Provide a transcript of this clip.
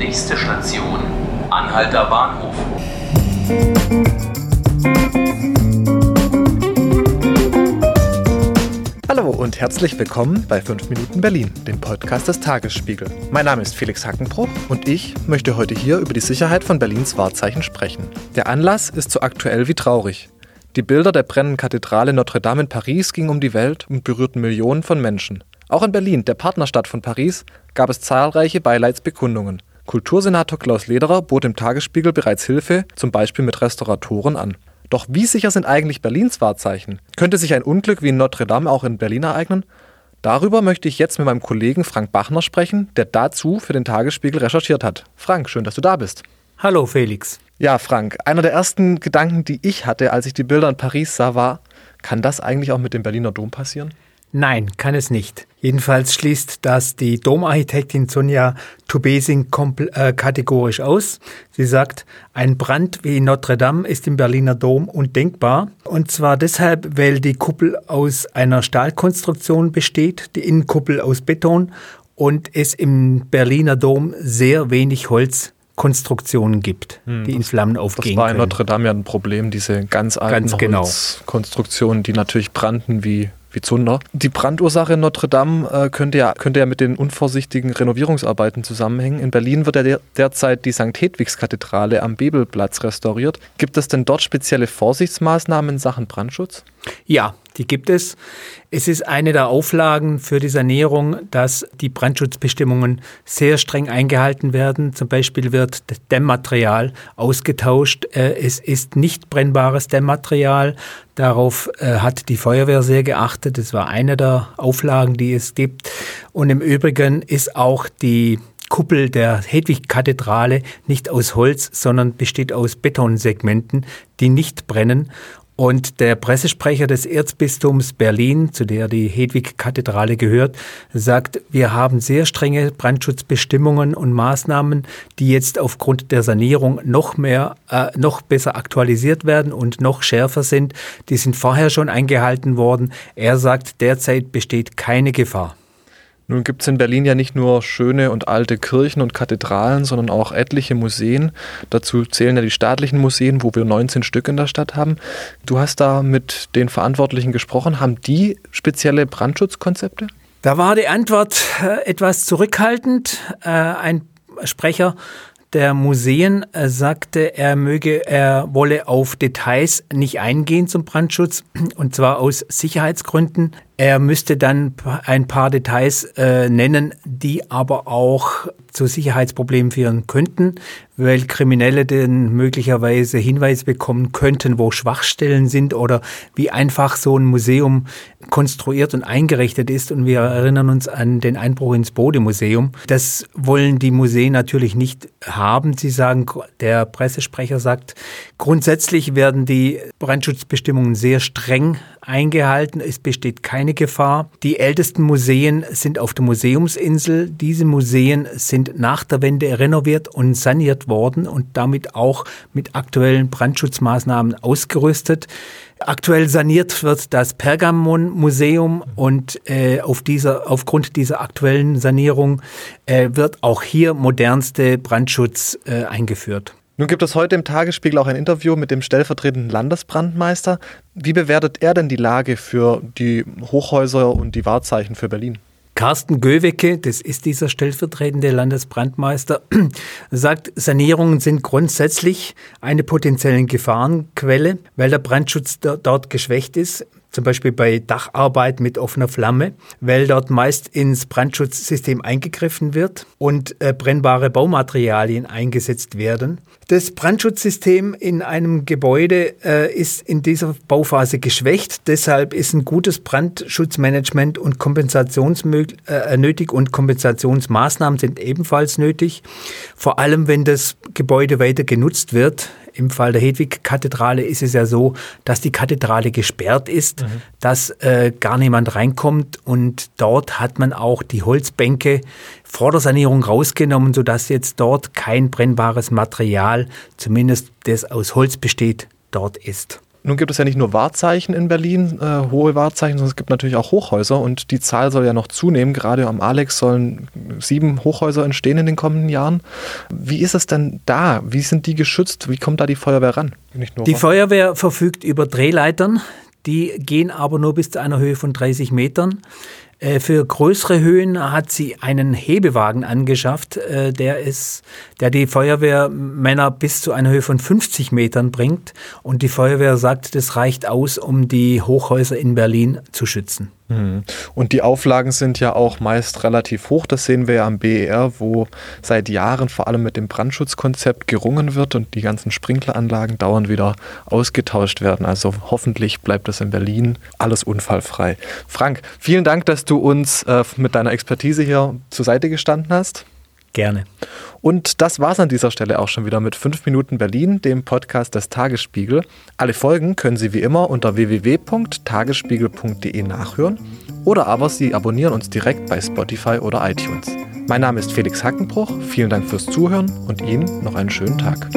Nächste Station, Anhalter Bahnhof. Hallo und herzlich willkommen bei 5 Minuten Berlin, dem Podcast des Tagesspiegel. Mein Name ist Felix Hackenbruch und ich möchte heute hier über die Sicherheit von Berlins Wahrzeichen sprechen. Der Anlass ist so aktuell wie traurig. Die Bilder der brennenden Kathedrale Notre Dame in Paris gingen um die Welt und berührten Millionen von Menschen. Auch in Berlin, der Partnerstadt von Paris, gab es zahlreiche Beileidsbekundungen. Kultursenator Klaus Lederer bot dem Tagesspiegel bereits Hilfe, zum Beispiel mit Restauratoren an. Doch wie sicher sind eigentlich Berlins Wahrzeichen? Könnte sich ein Unglück wie in Notre Dame auch in Berlin ereignen? Darüber möchte ich jetzt mit meinem Kollegen Frank Bachner sprechen, der dazu für den Tagesspiegel recherchiert hat. Frank, schön, dass du da bist. Hallo Felix. Ja, Frank, einer der ersten Gedanken, die ich hatte, als ich die Bilder in Paris sah, war, kann das eigentlich auch mit dem Berliner Dom passieren? Nein, kann es nicht. Jedenfalls schließt das die Domarchitektin Sonja Tubesing äh, kategorisch aus. Sie sagt, ein Brand wie in Notre Dame ist im Berliner Dom undenkbar. Und zwar deshalb, weil die Kuppel aus einer Stahlkonstruktion besteht, die Innenkuppel aus Beton und es im Berliner Dom sehr wenig Holz Konstruktionen gibt, hm, die in Flammen aufgehen. Das war in Notre Dame ja ein Problem, diese ganz alten ganz genau. Holzkonstruktionen, die natürlich brannten wie wie Zunder. Die Brandursache in Notre Dame äh, könnte, ja, könnte ja mit den unvorsichtigen Renovierungsarbeiten zusammenhängen. In Berlin wird ja der, derzeit die St. Hedwigskathedrale am Bebelplatz restauriert. Gibt es denn dort spezielle Vorsichtsmaßnahmen in Sachen Brandschutz? Ja, die gibt es. Es ist eine der Auflagen für die Sanierung, dass die Brandschutzbestimmungen sehr streng eingehalten werden. Zum Beispiel wird Dämmmaterial ausgetauscht. Äh, es ist nicht brennbares Dämmmaterial. Darauf äh, hat die Feuerwehr sehr geachtet. Das war eine der Auflagen, die es gibt. Und im Übrigen ist auch die Kuppel der Hedwig-Kathedrale nicht aus Holz, sondern besteht aus Betonsegmenten, die nicht brennen. Und der Pressesprecher des Erzbistums Berlin, zu der die Hedwig-Kathedrale gehört, sagt, wir haben sehr strenge Brandschutzbestimmungen und Maßnahmen, die jetzt aufgrund der Sanierung noch mehr, äh, noch besser aktualisiert werden und noch schärfer sind. Die sind vorher schon eingehalten worden. Er sagt, derzeit besteht keine Gefahr. Nun gibt es in Berlin ja nicht nur schöne und alte Kirchen und Kathedralen, sondern auch etliche Museen. Dazu zählen ja die staatlichen Museen, wo wir 19 Stück in der Stadt haben. Du hast da mit den Verantwortlichen gesprochen. Haben die spezielle Brandschutzkonzepte? Da war die Antwort äh, etwas zurückhaltend. Äh, ein Sprecher der Museen äh, sagte, er möge, er wolle auf Details nicht eingehen zum Brandschutz und zwar aus Sicherheitsgründen. Er müsste dann ein paar Details äh, nennen, die aber auch zu Sicherheitsproblemen führen könnten, weil Kriminelle dann möglicherweise Hinweise bekommen könnten, wo Schwachstellen sind oder wie einfach so ein Museum konstruiert und eingerichtet ist. Und wir erinnern uns an den Einbruch ins Bode-Museum. Das wollen die Museen natürlich nicht haben. Sie sagen, der Pressesprecher sagt, grundsätzlich werden die Brandschutzbestimmungen sehr streng eingehalten. Es besteht keine Gefahr. Die ältesten Museen sind auf der Museumsinsel. Diese Museen sind nach der Wende renoviert und saniert worden und damit auch mit aktuellen Brandschutzmaßnahmen ausgerüstet. Aktuell saniert wird das Pergamon-Museum und äh, auf dieser, aufgrund dieser aktuellen Sanierung äh, wird auch hier modernste Brandschutz äh, eingeführt. Nun gibt es heute im Tagesspiegel auch ein Interview mit dem stellvertretenden Landesbrandmeister. Wie bewertet er denn die Lage für die Hochhäuser und die Wahrzeichen für Berlin? Carsten Göwecke, das ist dieser stellvertretende Landesbrandmeister, sagt, Sanierungen sind grundsätzlich eine potenzielle Gefahrenquelle, weil der Brandschutz dort geschwächt ist zum Beispiel bei Dacharbeit mit offener Flamme, weil dort meist ins Brandschutzsystem eingegriffen wird und äh, brennbare Baumaterialien eingesetzt werden. Das Brandschutzsystem in einem Gebäude äh, ist in dieser Bauphase geschwächt. Deshalb ist ein gutes Brandschutzmanagement und Kompensationsmöglich äh, nötig und Kompensationsmaßnahmen sind ebenfalls nötig. Vor allem, wenn das Gebäude weiter genutzt wird. Im Fall der Hedwig-Kathedrale ist es ja so, dass die Kathedrale gesperrt ist, mhm. dass äh, gar niemand reinkommt und dort hat man auch die Holzbänke vor der Sanierung rausgenommen, sodass jetzt dort kein brennbares Material, zumindest das aus Holz besteht, dort ist. Nun gibt es ja nicht nur Wahrzeichen in Berlin, äh, hohe Wahrzeichen, sondern es gibt natürlich auch Hochhäuser und die Zahl soll ja noch zunehmen. Gerade am Alex sollen sieben Hochhäuser entstehen in den kommenden Jahren. Wie ist es denn da? Wie sind die geschützt? Wie kommt da die Feuerwehr ran? die Feuerwehr verfügt über Drehleitern, die gehen aber nur bis zu einer Höhe von 30 Metern. Äh, für größere Höhen hat sie einen Hebewagen angeschafft, äh, der, ist, der die Feuerwehrmänner bis zu einer Höhe von 50 Metern bringt. Und die Feuerwehr sagt, das reicht aus, um die Hochhäuser in Berlin zu schützen. Mhm. Und die Auflagen sind ja auch meist relativ hoch. Das sehen wir ja am BER, wo seit Jahren vor allem mit dem Brandschutzkonzept gerungen wird und die ganzen Sprinkleranlagen dauernd wieder ausgetauscht werden. Also hoffentlich bleibt das in Berlin alles unfallfrei. Frank, vielen Dank, dass du uns äh, mit deiner Expertise hier zur Seite gestanden hast. Gerne. Und das war es an dieser Stelle auch schon wieder mit 5 Minuten Berlin, dem Podcast des Tagesspiegel. Alle Folgen können Sie wie immer unter www.tagesspiegel.de nachhören oder aber Sie abonnieren uns direkt bei Spotify oder iTunes. Mein Name ist Felix Hackenbruch, vielen Dank fürs Zuhören und Ihnen noch einen schönen Tag.